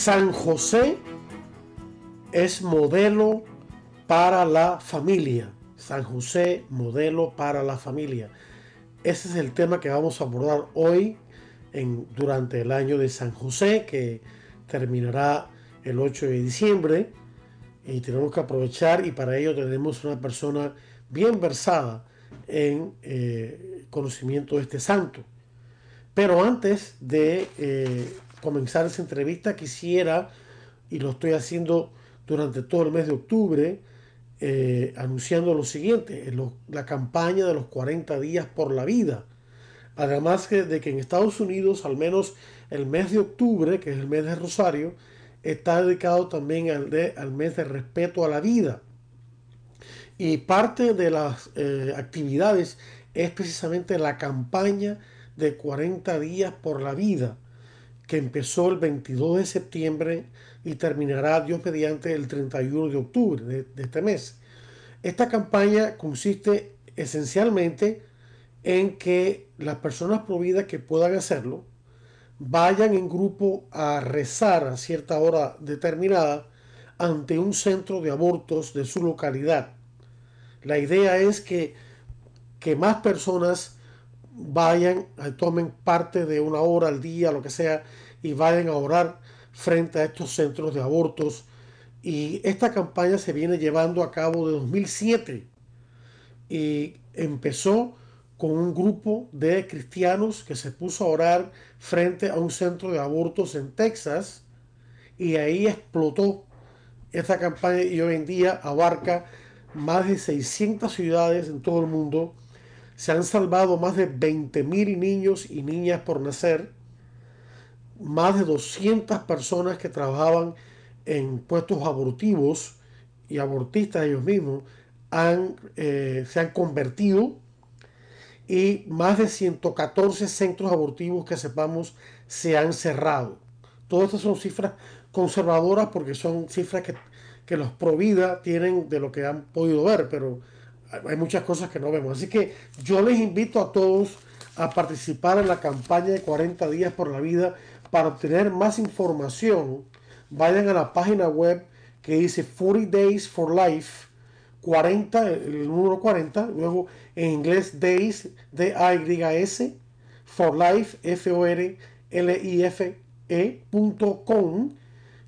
San José es modelo para la familia. San José, modelo para la familia. Ese es el tema que vamos a abordar hoy en, durante el año de San José, que terminará el 8 de diciembre. Y tenemos que aprovechar y para ello tenemos una persona bien versada en eh, conocimiento de este santo. Pero antes de eh, comenzar esa entrevista, quisiera, y lo estoy haciendo durante todo el mes de octubre, eh, anunciando lo siguiente, la campaña de los 40 días por la vida. Además de que en Estados Unidos, al menos el mes de octubre, que es el mes de Rosario, está dedicado también al, al mes de respeto a la vida. Y parte de las eh, actividades es precisamente la campaña de 40 días por la vida que empezó el 22 de septiembre y terminará, Dios mediante, el 31 de octubre de, este mes. Esta campaña consiste esencialmente en que las personas providas que puedan hacerlo vayan en grupo a rezar a cierta hora determinada ante un centro de abortos de su localidad. La idea es que, que más personas vayan, tomen parte de una hora al día, lo que sea, y vayan a orar frente a estos centros de abortos. Y esta campaña se viene llevando a cabo de 2007 y empezó con un grupo de cristianos que se puso a orar frente a un centro de abortos en Texas y ahí explotó esta campaña y hoy en día abarca más de 600 ciudades en todo el mundo se han salvado más de 20.000 niños y niñas por nacer, más de 200 personas que trabajaban en puestos abortivos y abortistas ellos mismos eh, se han convertido y más de 114 centros abortivos que sepamos se han cerrado. Todas estas son cifras conservadoras porque son cifras que, que los Provida tienen de lo que han podido ver, pero hay muchas cosas que no vemos. Así que yo les invito a todos a participar en la campaña de 40 días por la vida para obtener más información. Vayan a la página web que dice 40 Days for Life 40, el número 40, luego en inglés Days, D-A-Y-S, for Life, F-O-R-L-I-F-E.com,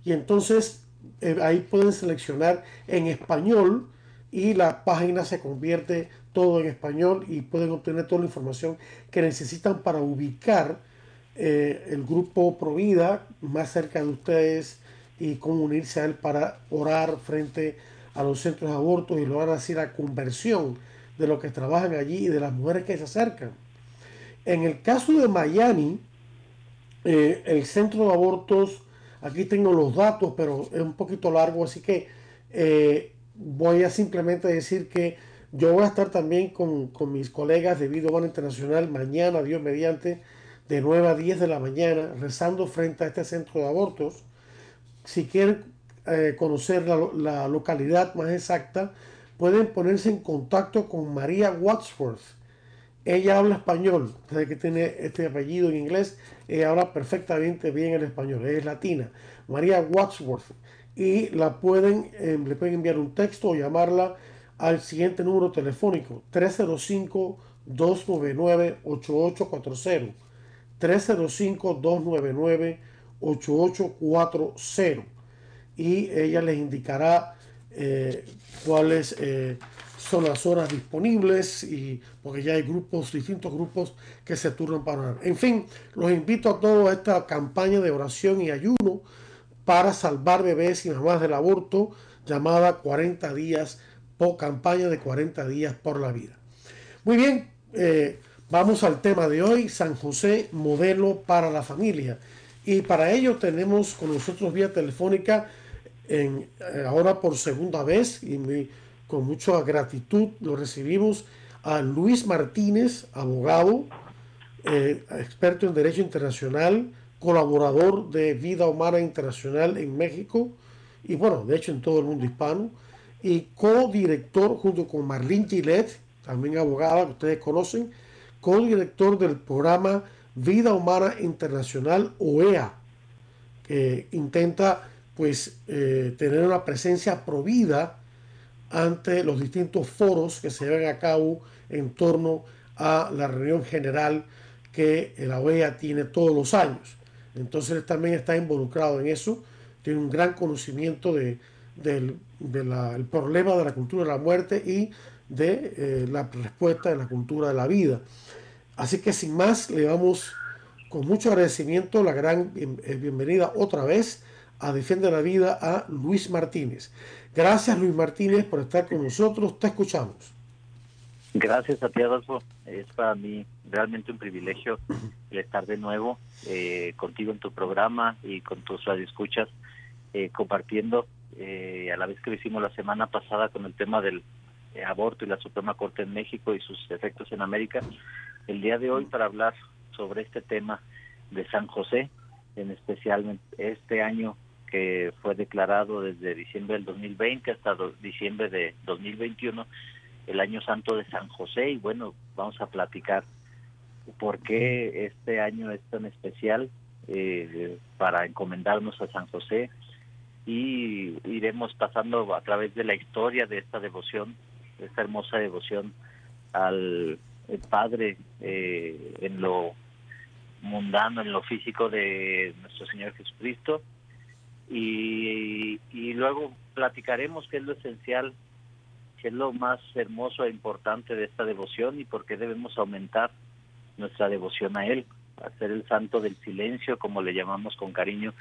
y entonces eh, ahí pueden seleccionar en español y la página se convierte todo en español y pueden obtener toda la información que necesitan para ubicar eh, el grupo Provida más cerca de ustedes y cómo unirse a él para orar frente a los centros de abortos y lograr así la conversión de los que trabajan allí y de las mujeres que se acercan. En el caso de Miami, eh, el centro de abortos, aquí tengo los datos, pero es un poquito largo, así que eh, voy a simplemente decir que yo voy a estar también con, mis colegas de Vida Humana Internacional mañana, Dios mediante, de 9 a 10 de la mañana, rezando frente a este centro de abortos. Si quieren eh, conocer la, localidad más exacta, pueden ponerse en contacto con María Wadsworth. Ella habla español, desde que tiene este apellido en inglés, ella habla perfectamente bien el español, es latina. María Wadsworth y la pueden, eh, le pueden enviar un texto o llamarla al siguiente número telefónico 305-299-8840. 305-299-8840. Y ella les indicará eh, cuáles eh, son las horas disponibles y porque ya hay grupos, distintos grupos que se turnan para orar. En fin, los invito a toda esta campaña de oración y ayuno para salvar bebés y mamás del aborto llamada 40 días, por campaña de 40 días por la vida. Muy bien, eh, Vamos al tema de hoy, San José, modelo para la familia. Y para ello tenemos con nosotros vía telefónica, en, eh, ahora por segunda vez, y con mucha gratitud lo recibimos, a Luis Martínez, abogado, eh, experto en Derecho Internacional, colaborador de Vida Humana Internacional en México, y bueno, de hecho en todo el mundo hispano, y co-director junto con Marlene Gillette, también abogada que ustedes conocen, co-director del programa Vida Humana Internacional OEA, que intenta pues eh, tener una presencia provida ante los distintos foros que se llevan a cabo en torno a la reunión general que la OEA tiene todos los años. Entonces él también está involucrado en eso, tiene un gran conocimiento de, del problema de la cultura de la muerte y de eh, la respuesta de la cultura de la vida. Así que sin más, le damos con mucho agradecimiento la gran eh, bienvenida otra vez a Defiende la Vida a Luis Martínez. Gracias Luis Martínez por estar con nosotros, te escuchamos. Gracias a ti Adolfo, es para mí realmente un privilegio estar de nuevo eh, contigo en tu programa y con tus radioescuchas eh, compartiendo eh, a la vez que lo hicimos la semana pasada con el tema del aborto y la Suprema Corte en México y sus efectos en América, el día de hoy para hablar sobre este tema de San José, en especial este año que fue declarado desde diciembre del 2020 hasta diciembre de 2021 el año santo de San José y bueno, vamos a platicar por qué este año es tan especial eh, para encomendarnos a San José. Y iremos pasando a través de la historia de esta devoción, esta hermosa devoción al Padre eh, en lo mundano, en lo físico de nuestro Señor Jesucristo. Y, y luego platicaremos qué es lo esencial que es lo más hermoso e importante de esta devoción y por qué debemos aumentar nuestra devoción a Él, hacer el santo del silencio, como le llamamos con cariño.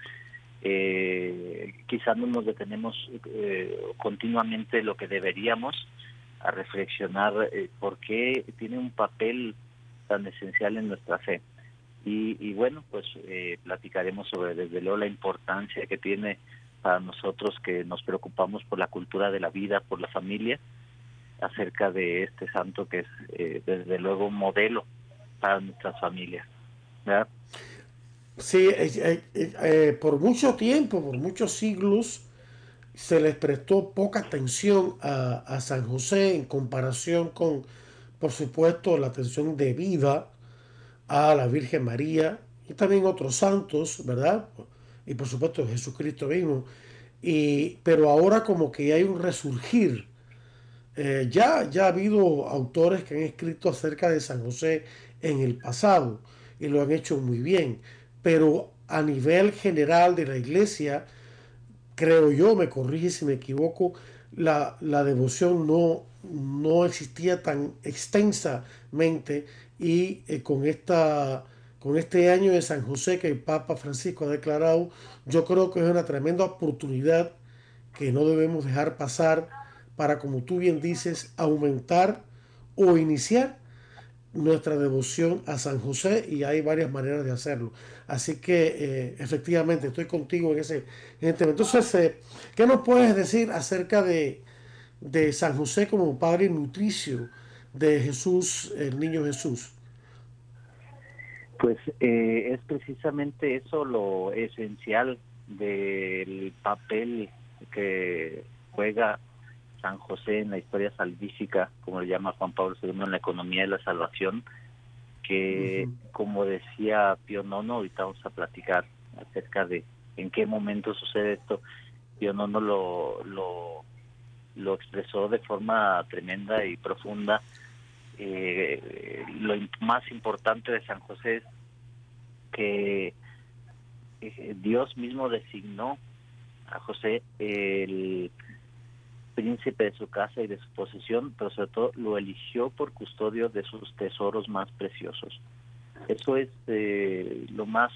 Eh, quizá no nos detenemos eh, continuamente lo que deberíamos a reflexionar eh, por qué tiene un papel tan esencial en nuestra fe. Y, y bueno, pues eh, platicaremos sobre desde luego la importancia que tiene para nosotros que nos preocupamos por la cultura de la vida, por la familia, acerca de este santo que es eh, desde luego modelo para nuestras familias. ¿verdad? Sí, eh, eh, por mucho tiempo, por muchos siglos, se les prestó poca atención a, San José en comparación con, por supuesto, la atención debida a la Virgen María y también otros santos, ¿verdad? y por supuesto Jesucristo mismo. Y, pero ahora como que hay un resurgir. Eh, ya, ya ha habido autores que han escrito acerca de San José en el pasado y lo han hecho muy bien, pero a nivel general de la iglesia, creo yo, me corrige si me equivoco, la, la devoción no, no existía tan extensamente y eh, con esta con este año de San José que el Papa Francisco ha declarado, yo creo que es una tremenda oportunidad que no debemos dejar pasar para, como tú bien dices, aumentar o iniciar nuestra devoción a San José y hay varias maneras de hacerlo. Así que eh, efectivamente estoy contigo en ese, en tema. Entonces, eh, ¿qué nos puedes decir acerca de, de San José como padre nutricio de Jesús, el niño Jesús? Pues eh, es precisamente eso lo esencial del papel que juega San José en la historia salvífica, como le llama Juan Pablo II, en la economía de la salvación, que como decía Pío Nono, ahorita vamos a platicar acerca de en qué momento sucede esto, Pío Nono lo, lo, lo expresó de forma tremenda y profunda. Eh, lo más importante de San José es que eh, Dios mismo designó a José el príncipe de su casa y de su posesión, pero sobre todo lo eligió por custodio de sus tesoros más preciosos. Eso es eh, lo más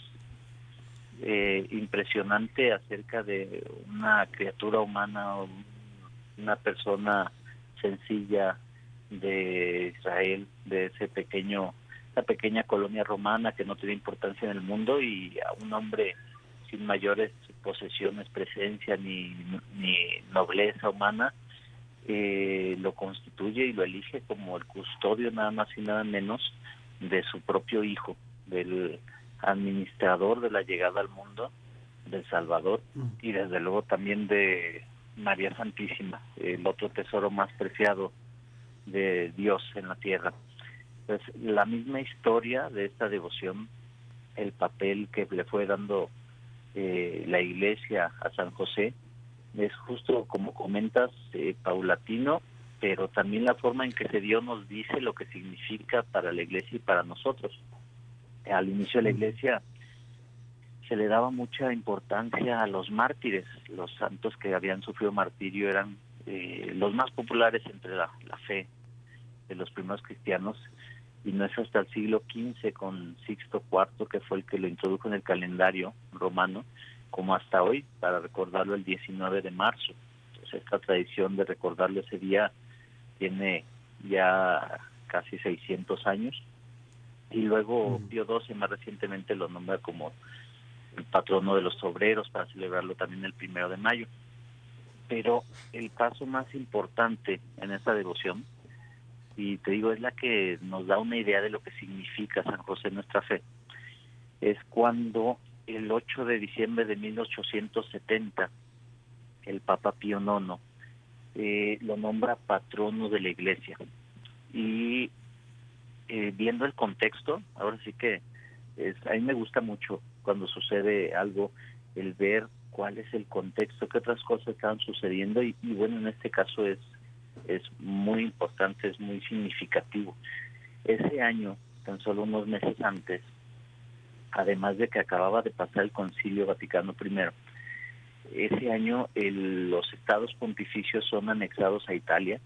eh, impresionante acerca de una criatura humana, una persona sencilla, de Israel, de ese pequeño esta pequeña colonia romana que no tiene importancia en el mundo y a un hombre sin mayores posesiones, presencia ni, ni nobleza humana, eh, lo constituye y lo elige como el custodio nada más y nada menos de su propio hijo, del administrador de la llegada al mundo del Salvador mm. y desde luego también de María Santísima, el otro tesoro más preciado de Dios en la tierra. Pues la misma historia de esta devoción, el papel que le fue dando eh, la iglesia a San José, es justo como comentas, eh, paulatino, pero también la forma en que se dio nos dice lo que significa para la iglesia y para nosotros. Al inicio de la iglesia se le daba mucha importancia a los mártires, los santos que habían sufrido martirio eran eh, los más populares entre la, fe de los primeros cristianos y no es hasta el siglo XV con Sixto IV que fue el que lo introdujo en el calendario romano como hasta hoy para recordarlo el 19 de marzo. Entonces esta tradición de recordarlo ese día tiene ya casi 600 años y luego Pío XII más recientemente lo nombra como el patrono de los obreros para celebrarlo también el primero de mayo. Pero el paso más importante en esta devoción, y te digo, es la que nos da una idea de lo que significa San José nuestra fe, es cuando el 8 de diciembre de 1870 el Papa Pío IX eh, lo nombra patrono de la iglesia. Y eh, viendo el contexto, ahora sí que es, a mí me gusta mucho cuando sucede algo, el ver cuál es el contexto, qué otras cosas estaban sucediendo y, bueno, en este caso es, es muy importante, es muy significativo. Ese año, tan solo unos meses antes, además de que acababa de pasar el Concilio Vaticano I, ese año los estados pontificios son anexados a Italia,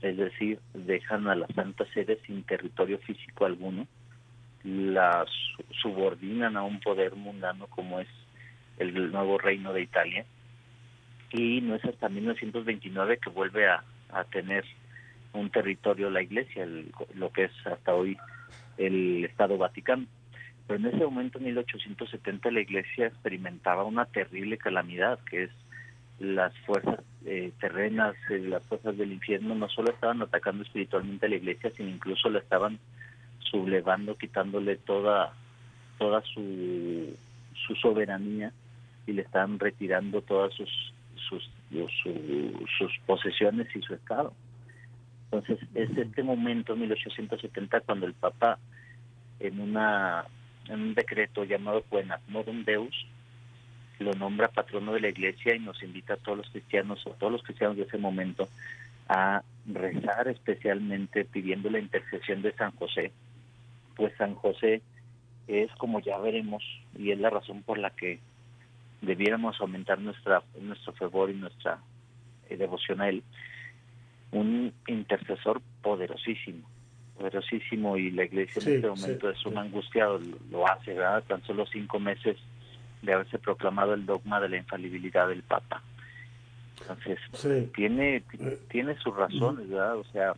es decir, dejan a la Santa Sede sin territorio físico alguno, las subordinan a un poder mundano como es el nuevo reino de Italia y no es hasta 1929 que vuelve a, tener un territorio la iglesia, lo que es hasta hoy el Estado Vaticano. Pero en ese momento, en 1870, la iglesia experimentaba una terrible calamidad, que es las fuerzas eh, terrenas, eh, las fuerzas del infierno, no solo estaban atacando espiritualmente a la iglesia, sino incluso la estaban sublevando, quitándole toda, toda su, su soberanía y le están retirando todas sus, sus, sus posesiones y su estado. Entonces, es este momento, 1870, cuando el Papa, en, una, en un decreto llamado Quenat Modum Deus, lo nombra patrono de la iglesia y nos invita a todos los cristianos, o todos los cristianos de ese momento, a rezar especialmente pidiendo la intercesión de San José, pues San José es como ya veremos y es la razón por la que debiéramos aumentar nuestra nuestro fervor y nuestra eh, devoción a él un intercesor poderosísimo poderosísimo y la iglesia en este momento es un angustiado lo hace verdad tan solo cinco meses de haberse proclamado el dogma de la infalibilidad del papa. Entonces tiene eh, tiene sus razones verdad o sea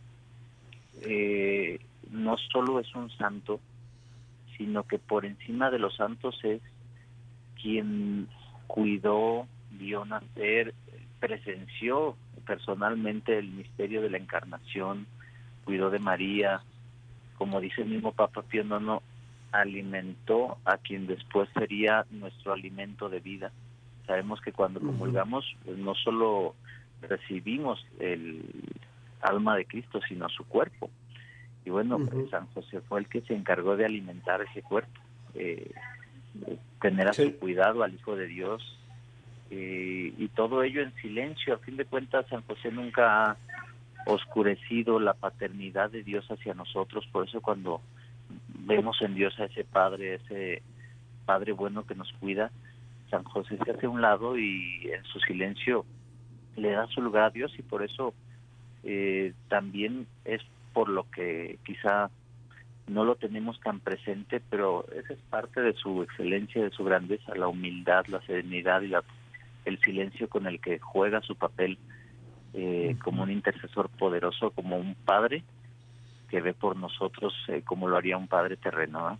eh, no solo es un santo, sino que por encima de los santos es quien cuidó, vio nacer, presenció personalmente el misterio de la encarnación, cuidó de María, como dice el mismo Papa Pío IX, alimentó a quien después sería nuestro alimento de vida. Sabemos que cuando comulgamos, pues no solo recibimos el alma de Cristo, sino su cuerpo. Y bueno, pues San José fue el que se encargó de alimentar ese cuerpo, eh, tener a su cuidado al Hijo de Dios, eh, y todo ello en silencio. A fin de cuentas, San José nunca ha oscurecido la paternidad de Dios hacia nosotros, por eso cuando vemos en Dios a ese Padre, ese Padre bueno que nos cuida, San José se hace a un lado y en su silencio le da su lugar a Dios y por eso eh, también es por lo que quizá no lo tenemos tan presente, pero esa es parte de su excelencia, de su grandeza, la humildad, la serenidad y la, el silencio con el que juega su papel eh, como un intercesor poderoso, como un padre que ve por nosotros eh, como lo haría un padre terreno.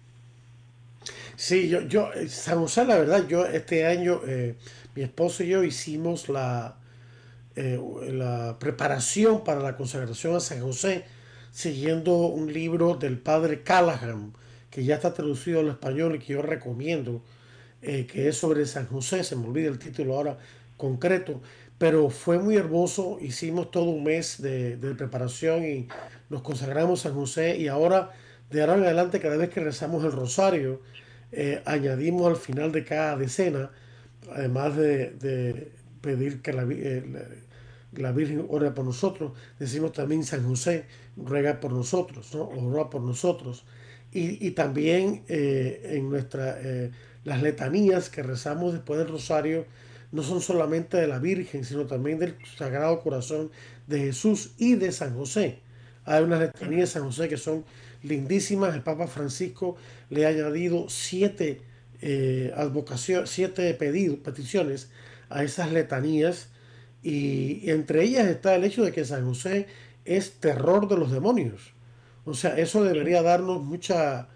Sí, yo, yo, eh, San José, la verdad, yo este año, mi esposo y yo hicimos la, la preparación para la consagración a San José, siguiendo un libro del padre Callahan, que ya está traducido al español y que yo recomiendo, que es sobre San José, se me olvida el título ahora concreto, pero fue muy hermoso, hicimos todo un mes de, preparación y nos consagramos a San José. Y ahora de ahora en adelante cada vez que rezamos el rosario, eh, añadimos al final de cada decena, además de, pedir que eh, la, Virgen ore por nosotros, decimos también San José ruega por nosotros, ¿no? ora por nosotros. Y, también eh, en nuestra, las letanías que rezamos después del rosario, no son solamente de la Virgen, sino también del Sagrado Corazón de Jesús y de San José. Hay unas letanías de San José que son lindísimas. El Papa Francisco le ha añadido siete eh, siete pedidos, peticiones a esas letanías. Y, entre ellas está el hecho de que San José es terror de los demonios. O sea, eso debería darnos mucha,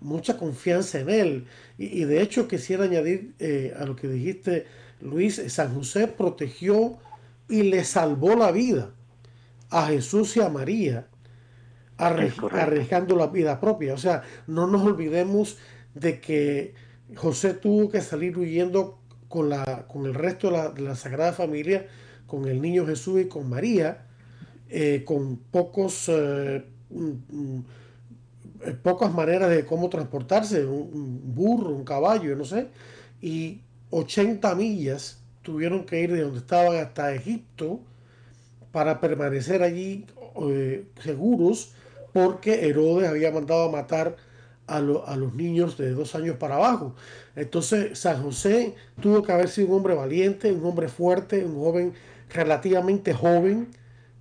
mucha confianza en él. Y, de hecho quisiera añadir eh, a lo que dijiste Luis, San José protegió y le salvó la vida a Jesús y a María, arriesgando la vida propia. O sea, no nos olvidemos de que José tuvo que salir huyendo con, la, con el resto de la, Sagrada Familia, con el niño Jesús y con María, eh, con pocos, eh, eh, pocas maneras de cómo transportarse, un, burro, un caballo, no sé, y 80 millas tuvieron que ir de donde estaban hasta Egipto para permanecer allí seguros porque Herodes había mandado a matar a, los niños de dos años para abajo. Entonces San José tuvo que haber sido un hombre valiente, un hombre fuerte, un joven relativamente joven,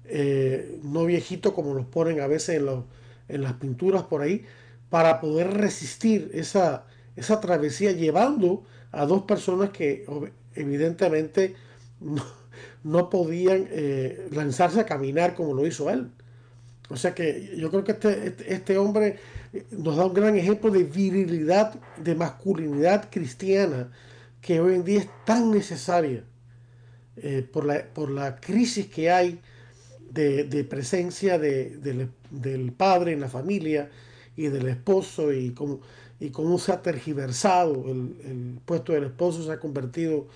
eh, no viejito como los ponen a veces en, en las pinturas por ahí, para poder resistir esa, esa travesía llevando a dos personas que evidentemente no, podían eh, lanzarse a caminar como lo hizo él. O sea que yo creo que este, este, este, hombre nos da un gran ejemplo de virilidad, de masculinidad cristiana, que hoy en día es tan necesaria eh, por, la, por la crisis que hay de, presencia del padre en la familia y del esposo y como y cómo se ha tergiversado el, puesto del esposo, se ha convertido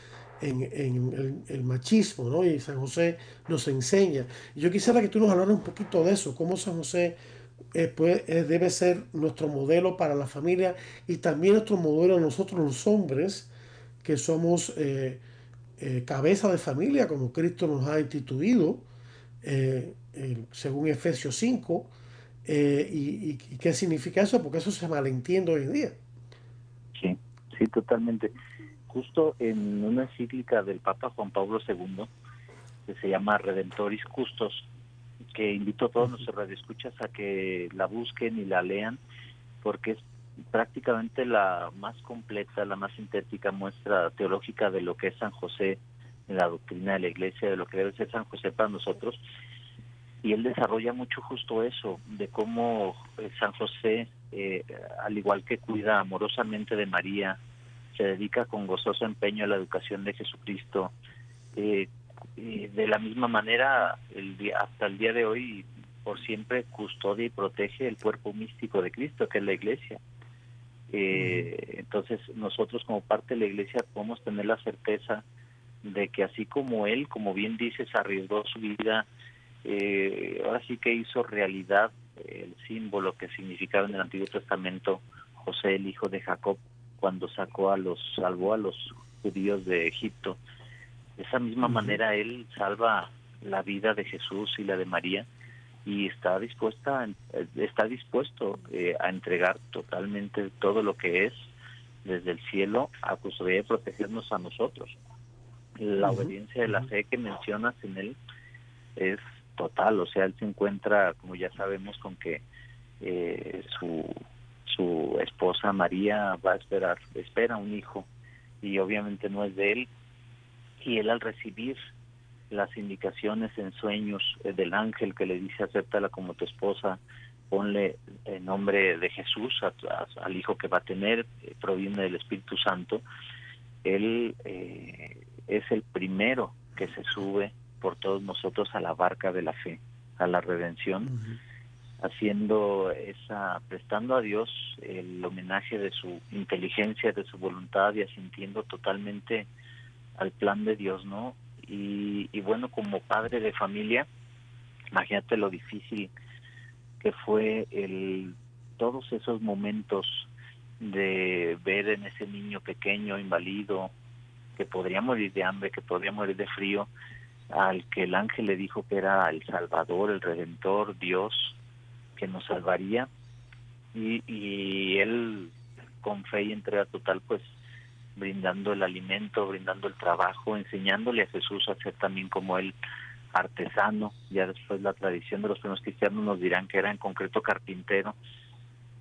en, el, machismo, ¿no? Y San José nos enseña. yo quisiera que tú nos hablaras un poquito de eso, cómo San José eh, pues, eh, debe ser nuestro modelo para la familia y también nuestro modelo a nosotros los hombres, que somos eh, cabeza de familia, como Cristo nos ha instituido, según Efesios 5 eh, y, qué significa eso? Porque eso se malentiende hoy en día. Sí, sí, totalmente. Justo en una encíclica del Papa Juan Pablo II, que se llama Redentoris Custos, que invito a todos nuestros radioescuchas a que la busquen y la lean, porque es prácticamente la más completa, la más sintética muestra teológica de lo que es San José en la doctrina de la Iglesia, de lo que debe ser San José para nosotros y él desarrolla mucho justo eso, de cómo eh, San José, eh, al igual que cuida amorosamente de María, se dedica con gozoso empeño a la educación de Jesucristo. Eh, de la misma manera, el día, hasta el día de hoy, por siempre custodia y protege el cuerpo místico de Cristo, que es la iglesia. Entonces, nosotros como parte de la iglesia podemos tener la certeza de que así como él, como bien dices, arriesgó su vida eh, ahora sí que hizo realidad el símbolo que significaba en el Antiguo Testamento José, el hijo de Jacob, cuando sacó a los, salvó a los judíos de Egipto. De esa misma manera él salva la vida de Jesús y la de María y está dispuesta está dispuesto eh, a entregar totalmente todo lo que es desde el cielo a custodiar y protegernos a nosotros. La obediencia de la fe que mencionas en él es total, o sea, él se encuentra, como ya sabemos, con que eh, su, su esposa María va a esperar, espera un hijo y obviamente no es de él, y él al recibir las indicaciones en sueños eh, del ángel que le dice acéptala como tu esposa, ponle el nombre de Jesús al hijo que va a tener, eh, proviene del Espíritu Santo, él eh, es el primero que se sube por todos nosotros a la barca de la fe, a la redención, haciendo esa, prestando a Dios el homenaje de su inteligencia, de su voluntad y asintiendo totalmente al plan de Dios, ¿no? Y, y bueno, como padre de familia, imagínate lo difícil que fue el todos esos momentos de ver en ese niño pequeño, inválido, que podría morir de hambre, que podría morir de frío, al que el ángel le dijo que era el Salvador, el Redentor, Dios, que nos salvaría. Y, y él, con fe y entrega total, pues brindando el alimento, brindando el trabajo, enseñándole a Jesús a ser también como él artesano. Ya después la tradición de los primeros cristianos nos dirán que era en concreto carpintero,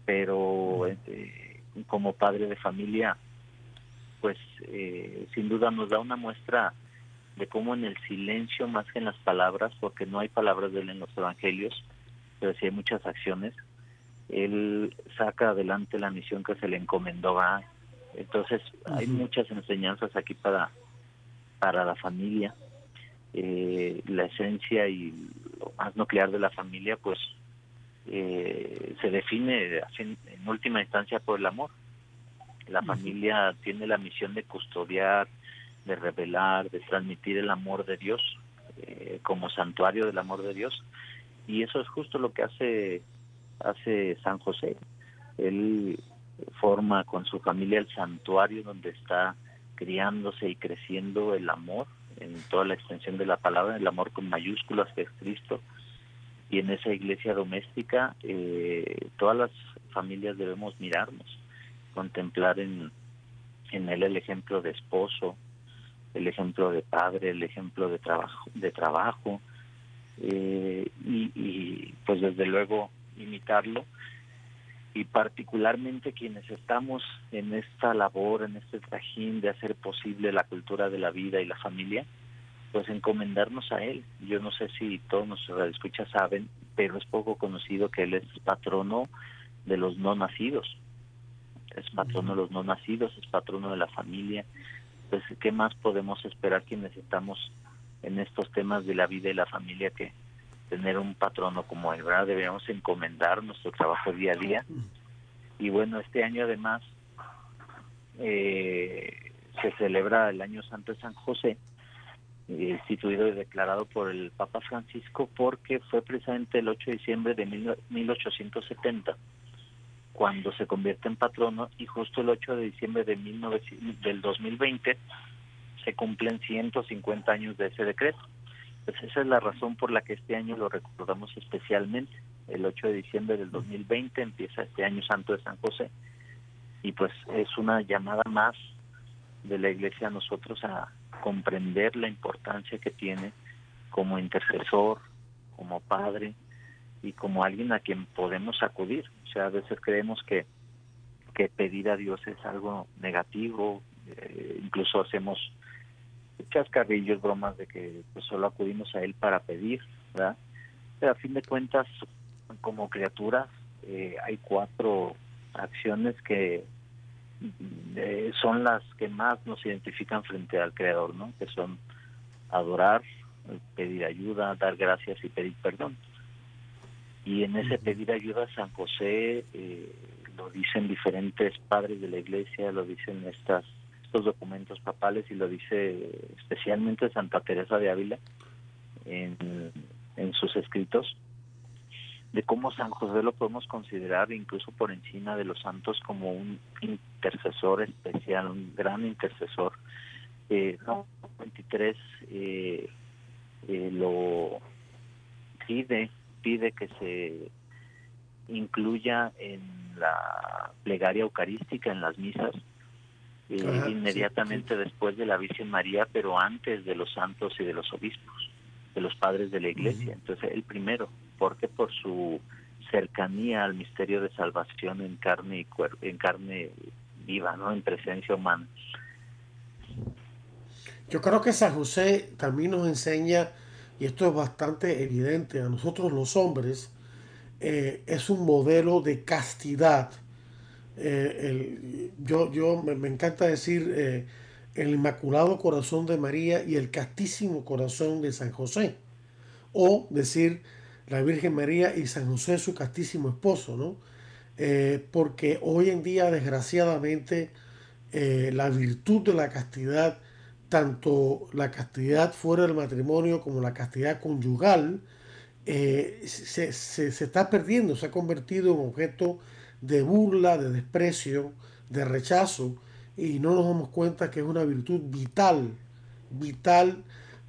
pero eh, como padre de familia, pues eh, sin duda nos da una muestra de cómo en el silencio más que en las palabras, porque no hay palabras de él en los evangelios, pero sí hay muchas acciones, él saca adelante la misión que se le encomendó a. Entonces hay muchas enseñanzas aquí para, para la familia. Eh, la esencia y lo más nuclear de la familia, pues eh, se define en, última instancia por el amor. La familia tiene la misión de custodiar, de revelar, de transmitir el amor de Dios eh, como santuario del amor de Dios y eso es justo lo que hace hace San José. Él forma con su familia el santuario donde está criándose y creciendo el amor en toda la extensión de la palabra, el amor con mayúsculas que es Cristo. Y en esa iglesia doméstica eh, todas las familias debemos mirarnos, contemplar en, en él el ejemplo de esposo, el ejemplo de padre, el ejemplo de trabajo, de trabajo eh, y, y pues desde luego imitarlo y particularmente quienes estamos en esta labor, en este trajín de hacer posible la cultura de la vida y la familia, pues encomendarnos a él. Yo no sé si todos nuestros escuchas saben, pero es poco conocido que él es patrono de los no nacidos. Es patrono de los no nacidos, es patrono de la familia. Pues, ¿qué más podemos esperar quienes estamos en estos temas de la vida y la familia que tener un patrono como él, ¿verdad? Deberíamos encomendar nuestro trabajo día a día. Y bueno, este año además eh, se celebra el Año Santo de San José, eh, instituido y declarado por el Papa Francisco porque fue precisamente el 8 de diciembre de 1870 cuando se convierte en patrono y justo el 8 de diciembre de del 2020 se cumplen 150 años de ese decreto. Pues esa es la razón por la que este año lo recordamos especialmente. El 8 de diciembre del 2020 empieza este año santo de San José y pues es una llamada más de la iglesia a nosotros a comprender la importancia que tiene como intercesor, como padre y como alguien a quien podemos acudir. O sea, a veces creemos que, que pedir a Dios es algo negativo, eh, incluso hacemos chascarrillos, bromas de que pues solo acudimos a él para pedir, ¿verdad? Pero a fin de cuentas, como criaturas, eh, hay cuatro acciones que eh, son las que más nos identifican frente al Creador, ¿no? Que son adorar, pedir ayuda, dar gracias y pedir perdón. Y en ese pedir ayuda, San José eh, lo dicen diferentes padres de la iglesia, lo dicen estas estos documentos papales y lo dice especialmente Santa Teresa de Ávila en, en sus escritos de cómo San José lo podemos considerar incluso por encima de los santos como un intercesor especial, un gran intercesor. Eh, 23 eh, eh, lo pide, pide que se incluya en la plegaria eucarística, en las misas, eh, inmediatamente después de la Virgen María, pero antes de los santos y de los obispos, de los padres de la iglesia. Entonces, el primero, porque por su cercanía al misterio de salvación en carne y en carne viva, ¿no? En presencia humana. Yo creo que San José también nos enseña, y esto es bastante evidente a nosotros los hombres, eh, es un modelo de castidad. Eh, yo yo me, encanta decir eh, el Inmaculado Corazón de María y el Castísimo Corazón de San José. O decir la Virgen María y San José su castísimo esposo, ¿no? porque hoy en día, desgraciadamente, la virtud de la castidad, tanto la castidad fuera del matrimonio como la castidad conyugal, eh, se, está perdiendo, se ha convertido en objeto de burla, de desprecio, de rechazo, y no nos damos cuenta que es una virtud vital, vital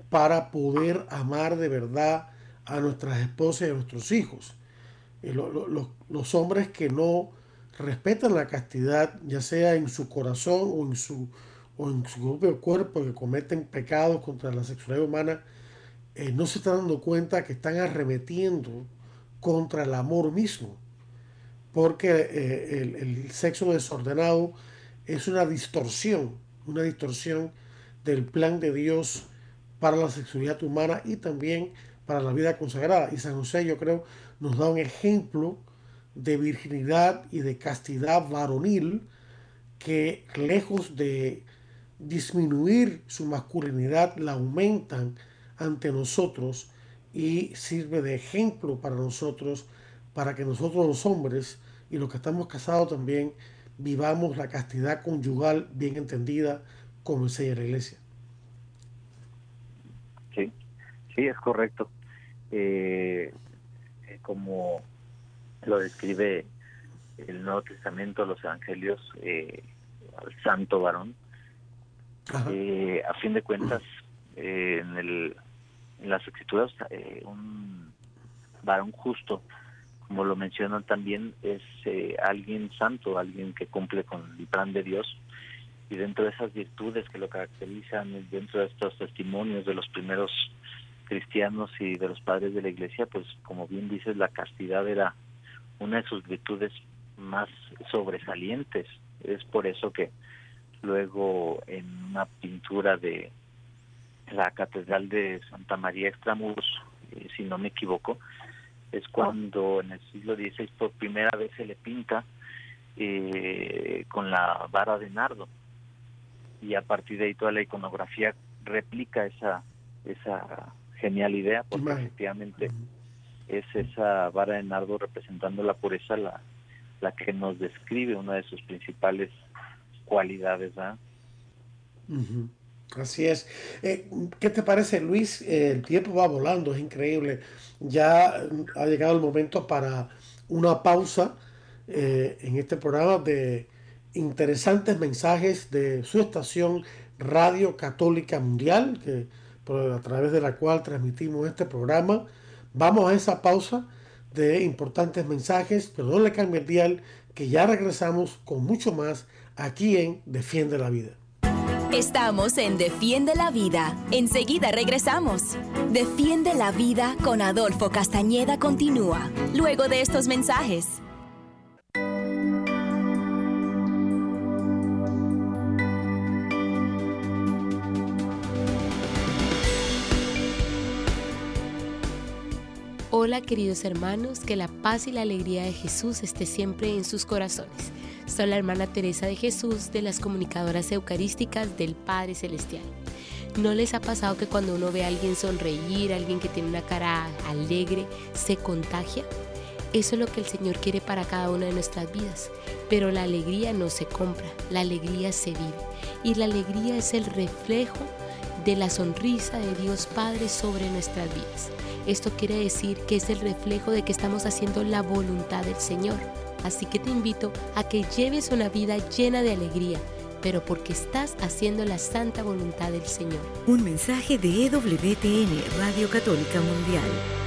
para poder amar de verdad a nuestras esposas y a nuestros hijos. los hombres que no respetan la castidad, ya sea en su corazón o en su, o en su propio cuerpo, que cometen pecados contra la sexualidad humana, eh, no se están dando cuenta que están arremetiendo contra el amor mismo, porque eh, el, el, sexo desordenado es una distorsión, una distorsión del plan de Dios para la sexualidad humana y también para la vida consagrada. Y San José, yo creo, nos da un ejemplo de virginidad y de castidad varonil que lejos de disminuir su masculinidad, la aumentan ante nosotros y sirve de ejemplo para nosotros, para que nosotros los hombres y los que estamos casados también vivamos la castidad conyugal bien entendida como enseña la iglesia. Sí, sí, es correcto. Eh, eh, como lo describe el Nuevo Testamento, los Evangelios, eh, al santo varón, a fin de cuentas, en el en las escrituras eh, un varón justo, como lo mencionan también, es eh, alguien santo, alguien que cumple con el plan de Dios. Y dentro de esas virtudes que lo caracterizan, dentro de estos testimonios de los primeros cristianos y de los padres de la iglesia, pues como bien dices, la castidad era una de sus virtudes más sobresalientes. Es por eso que luego en una pintura de la Catedral de Santa María Extramuros, eh, si no me equivoco, es cuando en el siglo XVI por primera vez se le pinta eh, con la vara de nardo. Y a partir de ahí toda la iconografía replica esa esa genial idea porque efectivamente es esa vara de nardo representando la pureza la, la que nos describe una de sus principales cualidades ¿verdad? Así es. Eh, ¿Qué te parece, Luis? El tiempo va volando, es increíble. Ya ha llegado el momento para una pausa eh, en este programa de interesantes mensajes de su estación Radio Católica Mundial, que, a través de la cual transmitimos este programa. Vamos a esa pausa de importantes mensajes, pero no le cambie el dial, que ya regresamos con mucho más aquí en Defiende la Vida. Estamos en Defiende la Vida. Enseguida regresamos. Defiende la Vida con Adolfo Castañeda continúa, luego de estos mensajes. Hola queridos hermanos, que la paz y la alegría de Jesús esté siempre en sus corazones. Soy la hermana Teresa de Jesús de las comunicadoras eucarísticas del Padre Celestial. ¿No les ha pasado que cuando uno ve a alguien sonreír, a alguien que tiene una cara alegre, se contagia? Eso es lo que el Señor quiere para cada una de nuestras vidas. Pero la alegría no se compra, la alegría se vive. Y la alegría es el reflejo de la sonrisa de Dios Padre sobre nuestras vidas. Esto quiere decir que es el reflejo de que estamos haciendo la voluntad del Señor. Así que te invito a que lleves una vida llena de alegría, pero porque estás haciendo la santa voluntad del Señor. Un mensaje de EWTN, Radio Católica Mundial.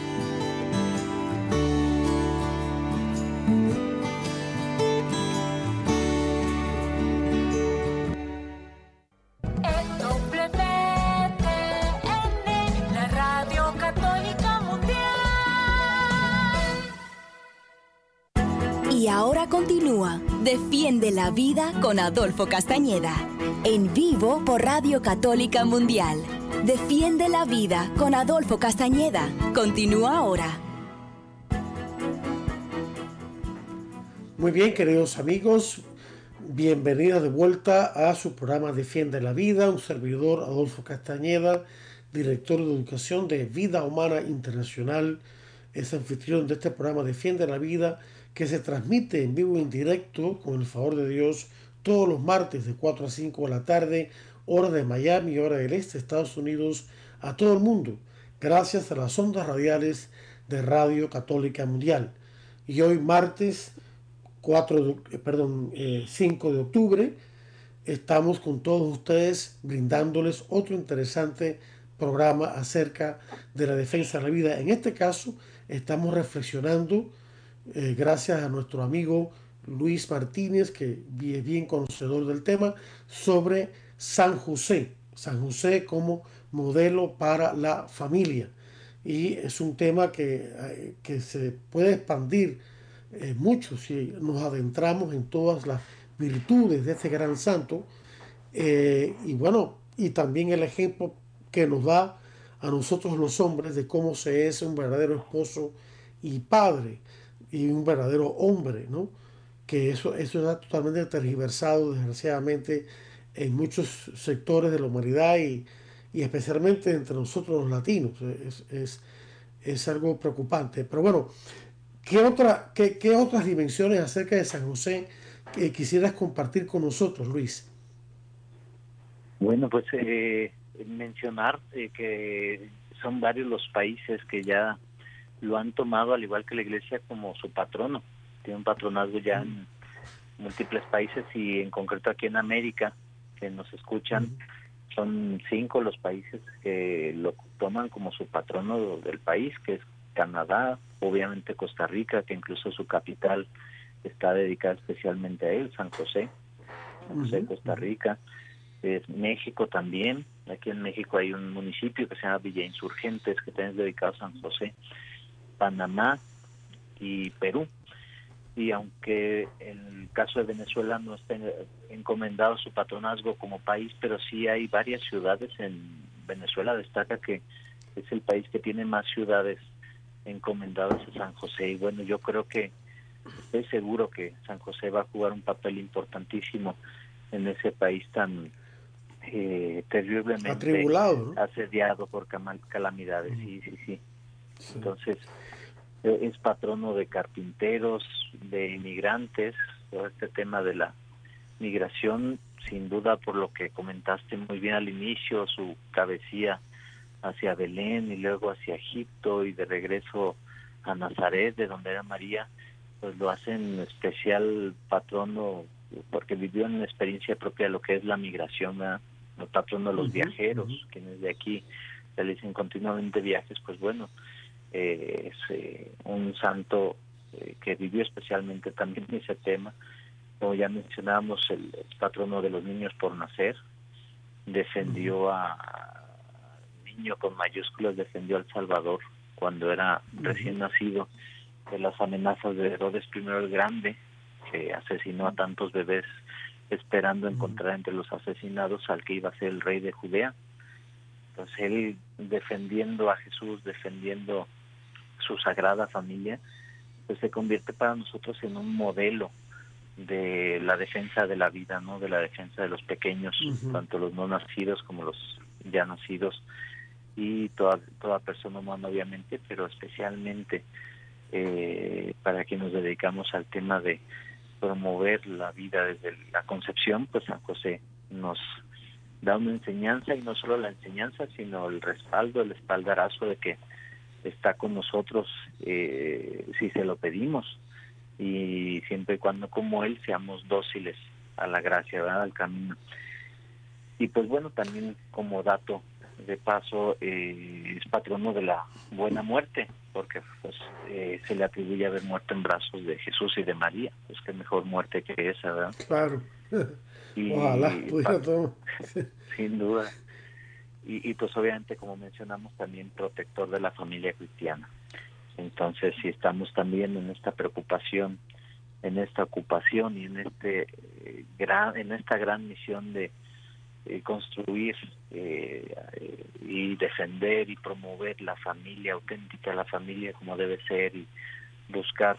Defiende la vida con Adolfo Castañeda. En vivo por Radio Católica Mundial. Defiende la vida con Adolfo Castañeda. Continúa ahora. Muy bien, queridos amigos. Bienvenidos de vuelta a su programa Defiende la Vida. Un servidor, Adolfo Castañeda, director de Educación de Vida Humana Internacional. Es anfitrión de este programa Defiende la Vida que se transmite en vivo y en directo, con el favor de Dios, todos los martes de 4 a 5 de la tarde, hora de Miami, hora del este, Estados Unidos, a todo el mundo, gracias a las ondas radiales de Radio Católica Mundial. Y hoy martes 4 eh, perdón, 5 eh, de octubre, estamos con todos ustedes brindándoles otro interesante programa acerca de la defensa de la vida. En este caso, estamos reflexionando eh, gracias a nuestro amigo Luis Martínez, que es bien conocedor del tema, sobre San José, San José como modelo para la familia. Y es un tema que, eh, que se puede expandir eh, mucho si nos adentramos en todas las virtudes de este gran santo. y bueno, y también el ejemplo que nos da a nosotros los hombres de cómo se es un verdadero esposo y padre y un verdadero hombre, ¿no? Que eso, eso está totalmente tergiversado, desgraciadamente, en muchos sectores de la humanidad y, especialmente entre nosotros los latinos. Es, algo preocupante. Pero bueno, ¿qué, otra, qué, otras dimensiones acerca de San José que quisieras compartir con nosotros, Luis? Bueno, pues eh, mencionar eh, que son varios los países que ya lo han tomado, al igual que la iglesia, como su patrono. Tiene un patronazgo ya en múltiples países y en concreto aquí en América, que nos escuchan, son cinco los países que lo toman como su patrono del país, que es Canadá, obviamente Costa Rica, que incluso su capital está dedicada especialmente a él, San José, San José, Costa Rica. Es México también, aquí en México hay un municipio que se llama Villa Insurgentes, que también es dedicado a San José. Panamá y Perú. Y aunque en el caso de Venezuela no está encomendado su patronazgo como país, pero sí hay varias ciudades en Venezuela. Destaca que es el país que tiene más ciudades encomendadas a San José. Y bueno, yo creo que estoy seguro que San José va a jugar un papel importantísimo en ese país tan eh, terriblemente asediado por calamidades. Sí, sí, sí. Entonces, es patrono de carpinteros, de inmigrantes, todo este tema de la migración, sin duda por lo que comentaste muy bien al inicio, su cabecía hacia Belén y luego hacia Egipto y de regreso a Nazaret, de donde era María, pues lo hacen especial patrono porque vivió en experiencia propia lo que es la migración, ¿verdad? el patrono de los viajeros, quienes de aquí realizan continuamente viajes, pues bueno, eh, es eh, un santo eh, que vivió especialmente también ese tema. Como ya mencionábamos, el, patrono de los niños por nacer, defendió a, niño con mayúsculas, defendió al Salvador cuando era recién nacido de las amenazas de Herodes I el Grande, que asesinó a tantos bebés esperando encontrar entre los asesinados al que iba a ser el rey de Judea. Entonces él defendiendo a Jesús, defendiendo su sagrada familia, pues se convierte para nosotros en un modelo de la defensa de la vida, ¿no? De la defensa de los pequeños, tanto los no nacidos como los ya nacidos y toda toda persona humana obviamente, pero especialmente eh, para quienes nos dedicamos al tema de promover la vida desde la concepción, pues San José nos da una enseñanza y no solo la enseñanza, sino el respaldo, el espaldarazo de que está con nosotros eh, si se lo pedimos y siempre y cuando como Él seamos dóciles a la gracia, ¿verdad? al camino. Y pues bueno, también como dato de paso eh, es patrono de la buena muerte, porque pues eh, se le atribuye haber muerto en brazos de Jesús y de María, pues qué mejor muerte que esa, ¿verdad? Claro. Ojalá Sin duda. Y, y pues obviamente, como mencionamos, también protector de la familia cristiana. Entonces, si estamos también en esta preocupación, en esta ocupación y en este eh, gran, en esta gran misión de eh, construir eh, y defender y promover la familia auténtica, la familia como debe ser y buscar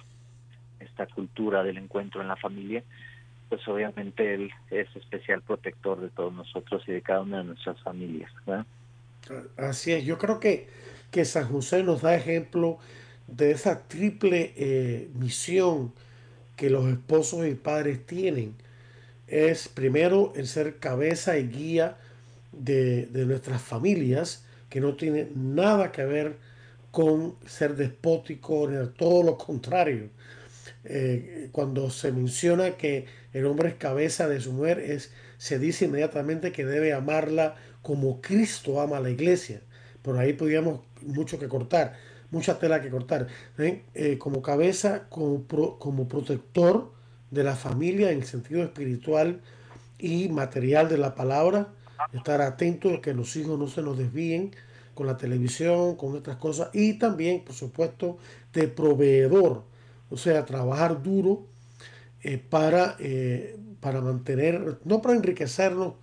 esta cultura del encuentro en la familia, pues obviamente él es especial protector de todos nosotros y de cada una de nuestras familias. Así es, yo creo que, que San José nos da ejemplo de esa triple eh, misión que los esposos y padres tienen. Es primero el ser cabeza y guía de, de nuestras familias, que no tiene nada que ver con ser despótico, todo lo contrario eh, cuando se menciona que el hombre es cabeza de su mujer, es, se dice inmediatamente que debe amarla como Cristo ama a la iglesia. Por ahí podríamos mucho que cortar, mucha tela que cortar. ¿eh? Eh, como cabeza, como, como protector de la familia en el sentido espiritual y material de la palabra, estar atento a que los hijos no se nos desvíen con la televisión, con otras cosas, y también, por supuesto, de proveedor o sea, trabajar duro eh, para, eh, para mantener, no para enriquecernos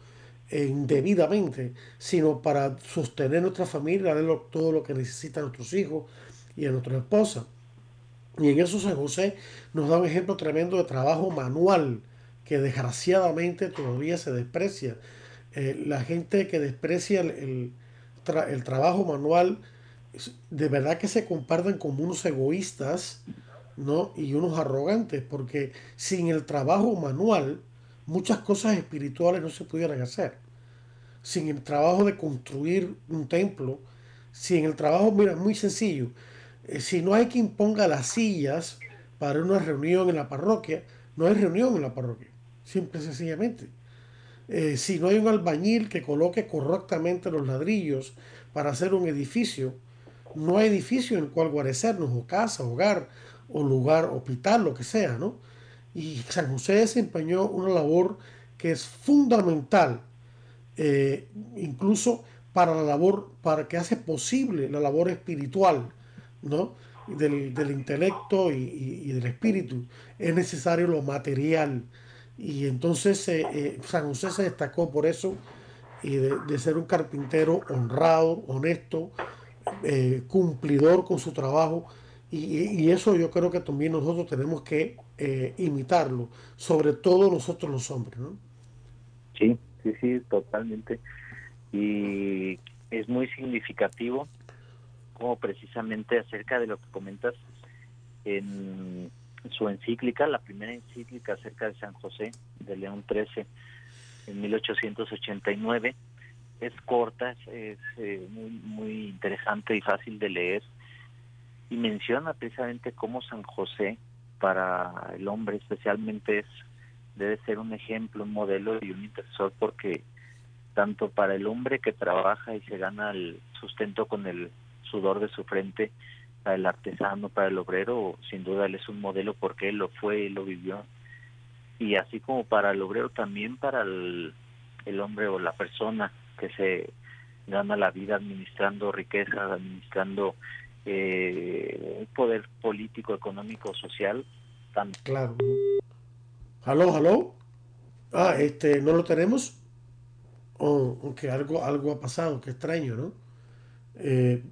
indebidamente, sino para sostener nuestra familia, darle todo lo que necesitan nuestros hijos y a nuestra esposa. Y en eso San José nos da un ejemplo tremendo de trabajo manual que desgraciadamente todavía se desprecia. Eh, la gente que desprecia el, el trabajo manual, de verdad que se comparten como unos egoístas ¿no? y unos arrogantes, porque sin el trabajo manual muchas cosas espirituales no se pudieran hacer. Sin el trabajo de construir un templo, sin el trabajo, mira, muy sencillo, eh, si no hay quien ponga las sillas para una reunión en la parroquia, no hay reunión en la parroquia, simple y sencillamente. Eh, si no hay un albañil que coloque correctamente los ladrillos para hacer un edificio, no hay edificio en el cual guarecernos, o casa, hogar, o lugar, hospital, lo que sea, ¿no? Y San José desempeñó una labor que es fundamental, eh, incluso para la labor, para que hace posible la labor espiritual, ¿no? Del, del intelecto y, del espíritu. Es necesario lo material. Y entonces eh, eh, San José se destacó por eso y de, ser un carpintero honrado, honesto, cumplidor con su trabajo y, eso yo creo que también nosotros tenemos que eh, imitarlo, sobre todo nosotros los hombres, ¿no? Sí, sí, sí, totalmente. Y es muy significativo como precisamente acerca de lo que comentas en su encíclica, la primera encíclica acerca de San José de León XIII en 1889, es corta, es, eh, muy, muy interesante y fácil de leer y menciona precisamente cómo San José para el hombre especialmente es debe ser un ejemplo, un modelo y un intercesor porque tanto para el hombre que trabaja y se gana el sustento con el sudor de su frente, para el artesano, para el obrero, sin duda él es un modelo porque él lo fue y lo vivió. Y así como para el obrero, también para el, el hombre o la persona que se gana la vida administrando riqueza, administrando eh, poder político, económico, social. Tan... Claro. ¿Aló, aló? Ah, este, ¿no lo tenemos? O que algo, algo ha pasado, qué extraño, ¿no? Eh,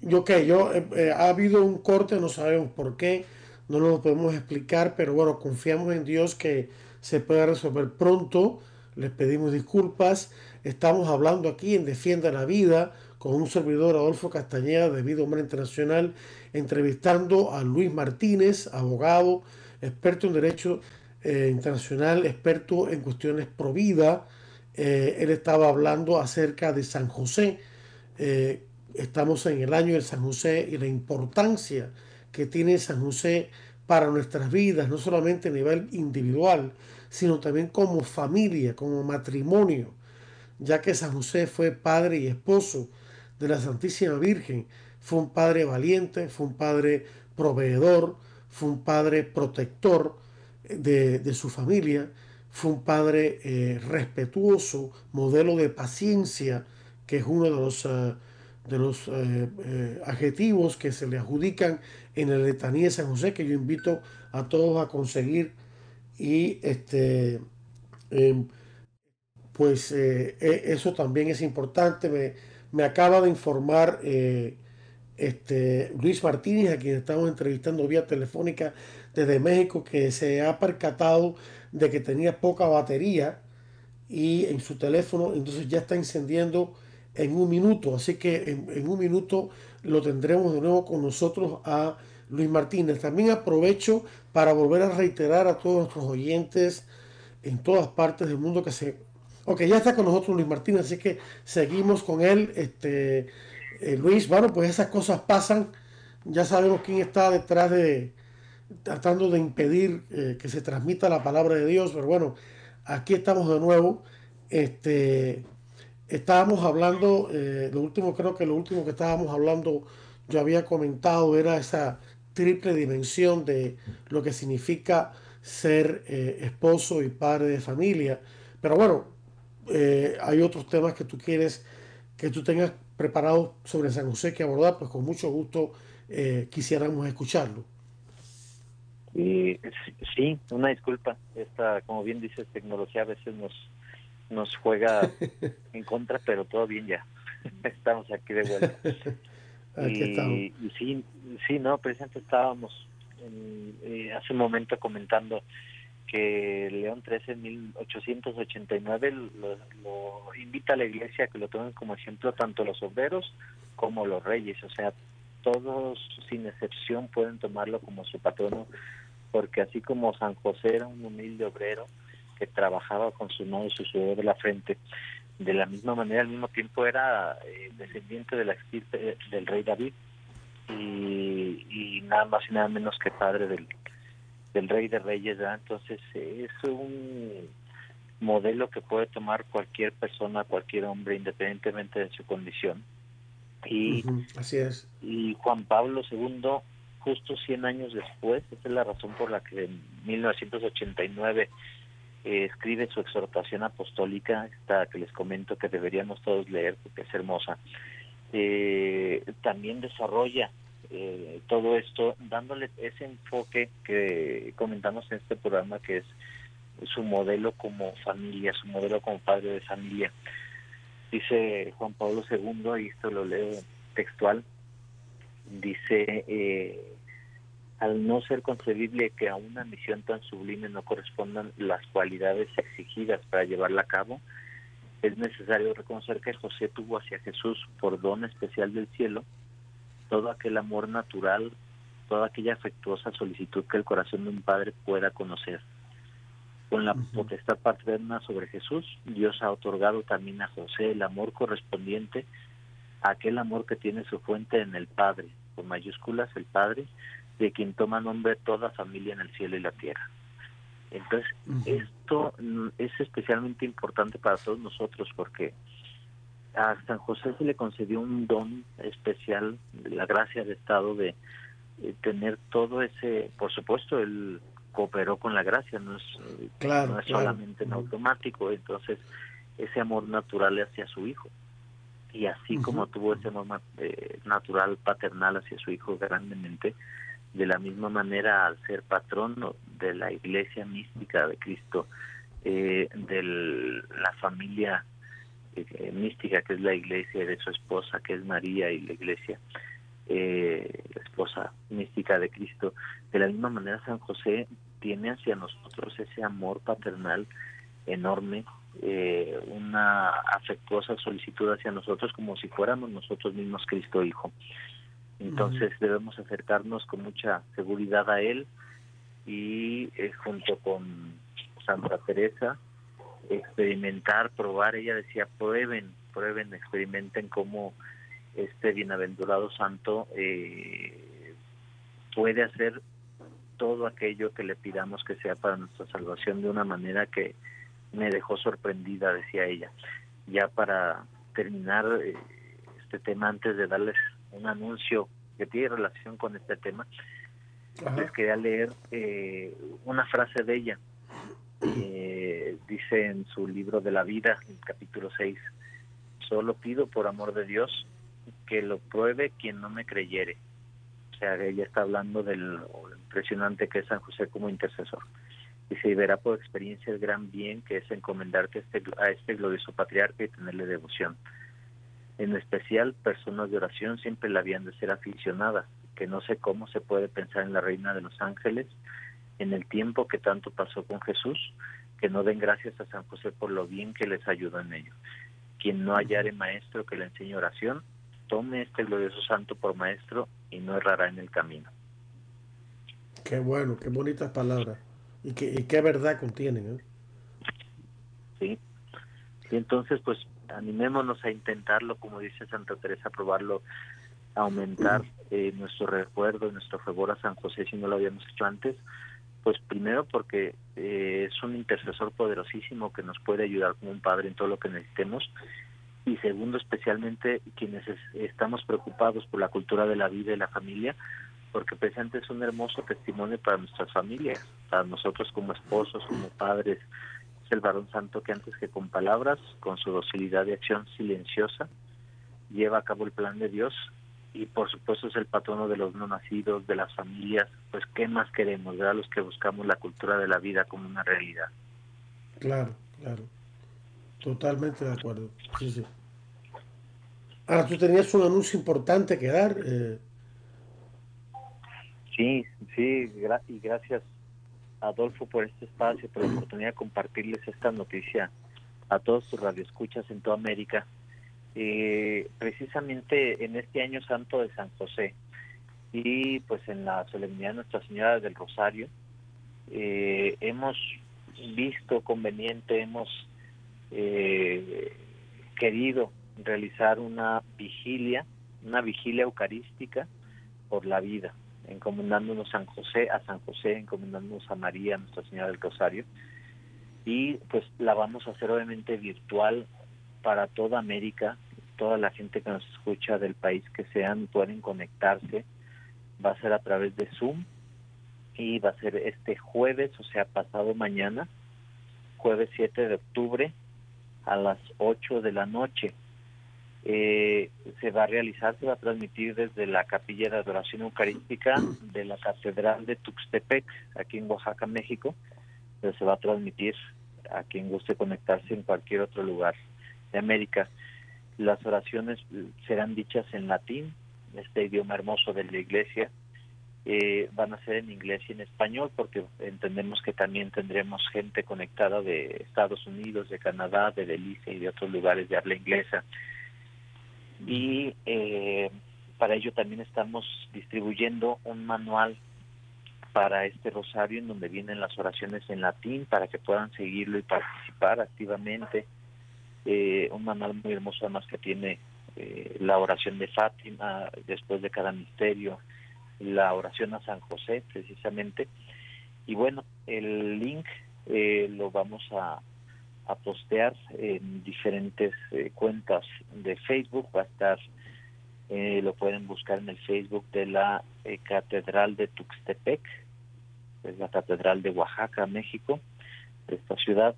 yo que yo eh, eh, ha habido un corte, no sabemos por qué, no lo podemos explicar, pero bueno, confiamos en Dios que se pueda resolver pronto. Les pedimos disculpas. Estamos hablando aquí en Defienda la Vida, con un servidor Adolfo Castañeda de Vida Humana Internacional, entrevistando a Luis Martínez, abogado, experto en derecho eh, internacional, experto en cuestiones pro vida. Eh, él estaba hablando acerca de San José. Eh, estamos en el año de San José y la importancia que tiene San José para nuestras vidas, no solamente a nivel individual, sino también como familia, como matrimonio, ya que San José fue padre y esposo de la Santísima Virgen, fue un padre valiente, fue un padre proveedor, fue un padre protector de, su familia, fue un padre eh, respetuoso, modelo de paciencia, que es uno de los, eh, de los eh, adjetivos que se le adjudican en la letanía de San José, que yo invito a todos a conseguir. Y este, em, pues e, eso también es importante. Me acaba de informar este, Luis Martínez, a quien estamos entrevistando vía telefónica desde México, que se ha percatado de que tenía poca batería y en su teléfono, entonces ya está encendiendo en un minuto. Así que en, un minuto lo tendremos de nuevo con nosotros a Luis Martínez. También aprovecho para volver a reiterar a todos nuestros oyentes en todas partes del mundo que se... Ok, ya está con nosotros Luis Martínez, así que seguimos con él. Este, eh, Luis, bueno, pues esas cosas pasan. Ya sabemos quién está detrás de tratando de impedir eh, que se transmita la palabra de Dios, pero bueno, aquí estamos de nuevo. Este, estábamos hablando, eh, lo último, creo que lo último que estábamos hablando, yo había comentado, era esa triple dimensión de lo que significa ser esposo y padre de familia. Pero bueno, hay otros temas que tú quieres que tú tengas preparado sobre San José que abordar, pues con mucho gusto eh, quisiéramos escucharlo. sí, una disculpa. Esta, como bien dices, tecnología a veces nos nos juega en contra, pero todo bien ya. estamos aquí de vuelta. y, sí, sí, no, precisamente estábamos eh, hace un momento comentando que León XIII en 1889 lo, lo, invita a la iglesia a que lo tomen como ejemplo tanto los obreros como los reyes, o sea, todos sin excepción pueden tomarlo como su patrono, porque así como San José era un humilde obrero que trabajaba con su mano y su sudor de la frente, de la misma manera al mismo tiempo era eh, descendiente de la del rey David y nada más y nada menos que padre del, del rey de reyes, entonces es un modelo que puede tomar cualquier persona, cualquier hombre, independientemente de su condición. Y, así es. Y Juan Pablo II, justo 100 años después, esa es la razón por la que en 1989 eh, escribe su exhortación apostólica, esta que les comento que deberíamos todos leer porque es hermosa, eh, también desarrolla eh, todo esto, dándole ese enfoque que comentamos en este programa, que es su modelo como familia, su modelo como padre de familia. Dice Juan Pablo II, y esto lo leo textual, dice, eh, al no ser concebible que a una misión tan sublime no correspondan las cualidades exigidas para llevarla a cabo, es necesario reconocer que José tuvo hacia Jesús por don especial del cielo todo aquel amor natural, toda aquella afectuosa solicitud que el corazón de un padre pueda conocer. Con la potestad paterna sobre Jesús, Dios ha otorgado también a José el amor correspondiente a aquel amor que tiene su fuente en el Padre, con mayúsculas el Padre, de quien toma nombre toda familia en el cielo y la tierra. Entonces, esto es especialmente importante para todos nosotros porque a San José se le concedió un don especial, la gracia de Estado de eh, tener todo ese, por supuesto, él cooperó con la gracia, no es, no es solamente en automático, entonces ese amor natural hacia su hijo. Y así como tuvo ese amor eh, natural paternal hacia su hijo grandemente, de la misma manera al ser patrono de la iglesia mística de Cristo, eh, de la familia eh, mística que es la iglesia de su esposa que es María y la iglesia eh, esposa mística de Cristo. De la misma manera San José tiene hacia nosotros ese amor paternal enorme eh, una afectuosa solicitud hacia nosotros como si fuéramos nosotros mismos Cristo Hijo. Entonces debemos acercarnos con mucha seguridad a él y eh, junto con Santa Teresa experimentar, probar, ella decía prueben, prueben, experimenten cómo este bienaventurado santo eh, puede hacer todo aquello que le pidamos que sea para nuestra salvación de una manera que me dejó sorprendida, decía ella. Ya para terminar eh, este tema, antes de darles un anuncio que tiene relación con este tema, les quería leer eh, una frase de ella. Eh, dice en su libro de la vida, en capítulo 6, solo pido por amor de Dios que lo pruebe quien no me creyere. O sea, ella está hablando del impresionante que es San José como intercesor. Dice, y verá por experiencia el gran bien que es encomendarte a este, a este glorioso patriarca y tenerle devoción. En especial, personas de oración siempre la habían de ser aficionadas, que no sé cómo se puede pensar en la Reina de los Ángeles, en el tiempo que tanto pasó con Jesús, que no den gracias a San José por lo bien que les ayudó en ello. Quien no hallare maestro que le enseñe oración, tome este glorioso santo por maestro y no errará en el camino. Qué bueno, qué bonitas palabras. Y qué, qué verdad contienen. ¿eh? Sí. Y entonces, pues, animémonos a intentarlo, como dice Santa Teresa, probarlo, aumentar eh, nuestro recuerdo, nuestro favor a San José si no lo habíamos hecho antes. Pues primero porque eh, es un intercesor poderosísimo que nos puede ayudar como un padre en todo lo que necesitemos. Y segundo, especialmente quienes estamos preocupados por la cultura de la vida y la familia, porque presente es un hermoso testimonio para nuestras familias, para nosotros como esposos, como padres. Es el varón santo que antes que con palabras, con su docilidad de acción silenciosa, lleva a cabo el plan de Dios y por supuesto es el patrono de los no nacidos, de las familias, pues qué más queremos, ¿verdad? Los que buscamos la cultura de la vida como una realidad. Claro, claro. Totalmente de acuerdo. Sí, sí. Ahora, tú tenías un anuncio importante que dar. Eh, Sí, sí, y gracias Adolfo por este espacio, por la oportunidad de compartirles esta noticia a todos tus radioescuchas en toda América. Eh, precisamente en este año santo de San José y pues en la solemnidad de Nuestra Señora del Rosario, eh, hemos visto conveniente, hemos eh, querido realizar una vigilia, una vigilia eucarística por la vida encomendándonos San José, a San José, encomendándonos a María, Nuestra Señora del Rosario. Y pues la vamos a hacer obviamente virtual para toda América, toda la gente que nos escucha del país que sean, pueden conectarse. Va a ser a través de Zoom y va a ser este jueves, o sea, pasado mañana, jueves 7 de octubre a las 8 de la noche. Eh, se va a realizar, se va a transmitir desde la capilla de adoración eucarística de la Catedral de Tuxtepec, aquí en Oaxaca, México, pero se va a transmitir a quien guste conectarse en cualquier otro lugar de América. Las oraciones serán dichas en latín, este idioma hermoso de la iglesia, eh, van a ser en inglés y en español porque entendemos que también tendremos gente conectada de Estados Unidos, de Canadá, de Belice y de otros lugares de habla inglesa y eh, para ello también estamos distribuyendo un manual para este rosario en donde vienen las oraciones en latín para que puedan seguirlo y participar activamente. Eh, un manual muy hermoso además que tiene eh, la oración de Fátima después de cada misterio, la oración a San José precisamente. Y bueno, el link lo vamos a, a postear en diferentes eh, cuentas de Facebook. Va a estar, eh, lo pueden buscar en el Facebook de la eh, Catedral de Tuxtepec, es la Catedral de Oaxaca, México, de esta ciudad.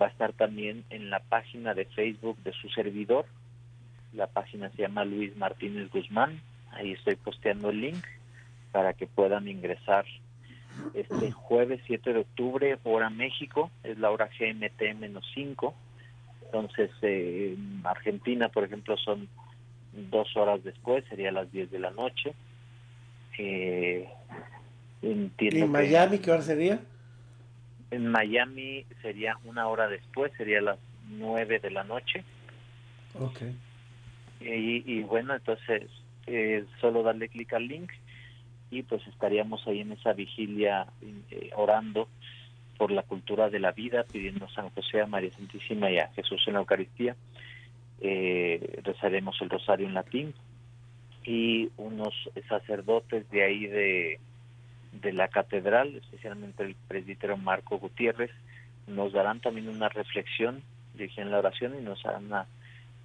va a estar también en la página de Facebook de su servidor. La página se llama Luis Martínez Guzmán. Ahí estoy posteando el link para que puedan ingresar este jueves 7 de octubre, hora México, es la hora GMT-5. Entonces, eh, en Argentina, por ejemplo, son dos horas después, sería las 10 de la noche. Eh, ¿En Miami qué hora sería? En Miami sería una hora después, sería las 9 de la noche. Ok. Y, y bueno, entonces, eh, solo darle clic al link y pues estaríamos ahí en esa vigilia eh, orando por la cultura de la vida, pidiendo a San José, a María Santísima y a Jesús en la Eucaristía. Eh, rezaremos el rosario en latín y unos sacerdotes de ahí de, de la catedral, especialmente el presbítero Marco Gutiérrez, nos darán también una reflexión, dirigen la oración y nos harán una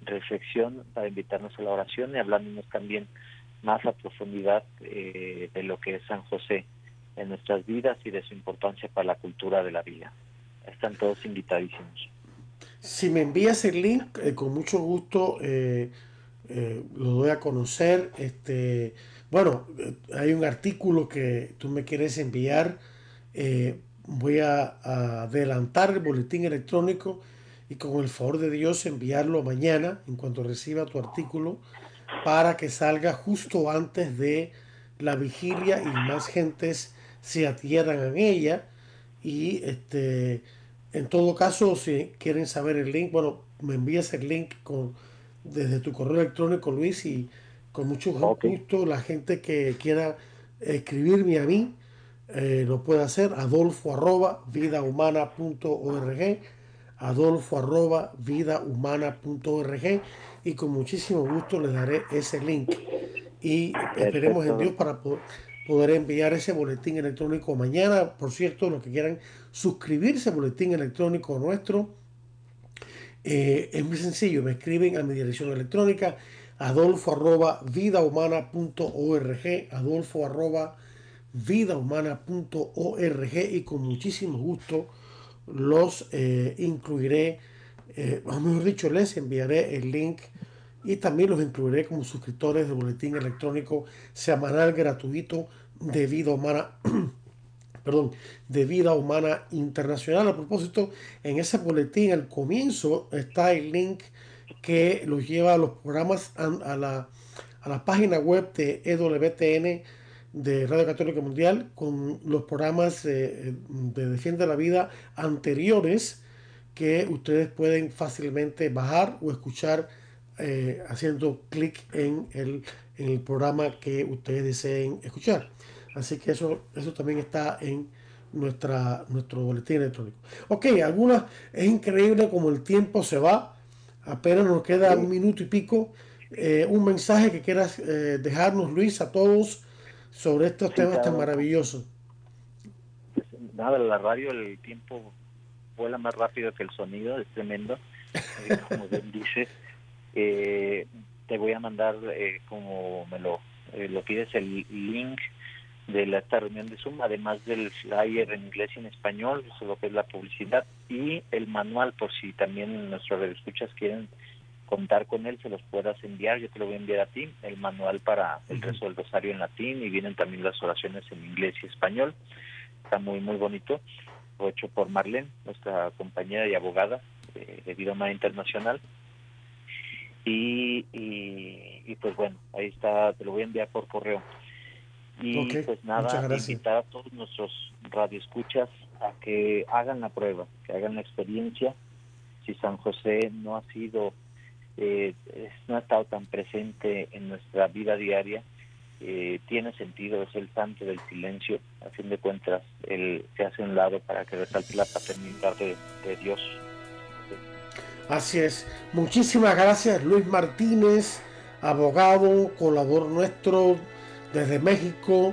reflexión para invitarnos a la oración y hablándonos también más a profundidad eh, de lo que es San José en nuestras vidas y de su importancia para la cultura de la vida. Están todos invitadísimos. Si me envías el link, eh, con mucho gusto eh, lo doy a conocer. Este, bueno, hay un artículo que tú me quieres enviar. voy a, adelantar el boletín electrónico y con el favor de Dios enviarlo mañana en cuanto reciba tu artículo para que salga justo antes de la vigilia y más gentes se adhieran a ella. Y este, en todo caso, si quieren saber el link, bueno, me envías el link con, desde tu correo electrónico, Luis, y con mucho gusto la gente que quiera escribirme a mí eh, lo puede hacer. Adolfo arroba vidahumana.org adolfo arroba vidahumana.org y con muchísimo gusto les daré ese link y esperemos en Dios para poder enviar ese boletín electrónico mañana. Por cierto, los que quieran suscribirse al boletín electrónico nuestro, eh, es muy sencillo, me escriben a mi dirección electrónica adolfo arroba vidahumana.org adolfo arroba vidahumana.org y con muchísimo gusto los eh, incluiré, eh, o mejor dicho, les enviaré el link y también los incluiré como suscriptores del boletín electrónico semanal gratuito de vida humana. perdón, de vida humana internacional. A propósito, en ese boletín al comienzo está el link que los lleva a los programas a, la, a la página web de EWTN de Radio Católica Mundial con los programas de Defiende la Vida anteriores que ustedes pueden fácilmente bajar o escuchar eh, haciendo clic en el, en el, programa que ustedes deseen escuchar. Así que eso, eso también está en nuestra, nuestro boletín electrónico. Ok, algunas, es increíble como el tiempo se va, apenas nos queda un minuto y pico. Eh, un mensaje que quieras eh, dejarnos, Luis, a todos sobre estos temas tan maravillosos. Nada, la radio, el tiempo vuela más rápido que el sonido, es tremendo. Eh, como bien dice, eh, te voy a mandar, eh, como me lo, lo pides, el link de la, esta reunión de Zoom, además del flyer en inglés y en español, eso lo que es la publicidad, y el manual, por si también nuestros escuchas quieren contar con él, se los puedas enviar, yo te lo voy a enviar a ti, el manual para el rezo del rosario en latín y vienen también las oraciones en inglés y español. Está muy, muy bonito. Lo hecho por Marlene, nuestra compañera y abogada de, de Internacional. Y, y, pues bueno, ahí está, te lo voy a enviar por correo. Y pues nada, invitar a todos nuestros radioescuchas a que hagan la prueba, que hagan la experiencia. Si San José no ha sido eh, no ha estado tan presente en nuestra vida diaria, eh, tiene sentido, es el santo del silencio, a fin de cuentas, él se hace un lado para que resalte la paternidad de, Dios. Así es. Muchísimas gracias, Luis Martínez, abogado, colaborador nuestro desde México,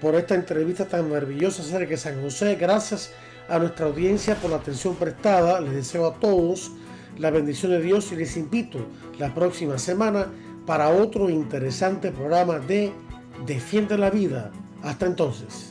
por esta entrevista tan maravillosa acerca de San José. Gracias a nuestra audiencia por la atención prestada. Les deseo a todos la bendición de Dios y les invito la próxima semana para otro interesante programa de Defiende la Vida. Hasta entonces.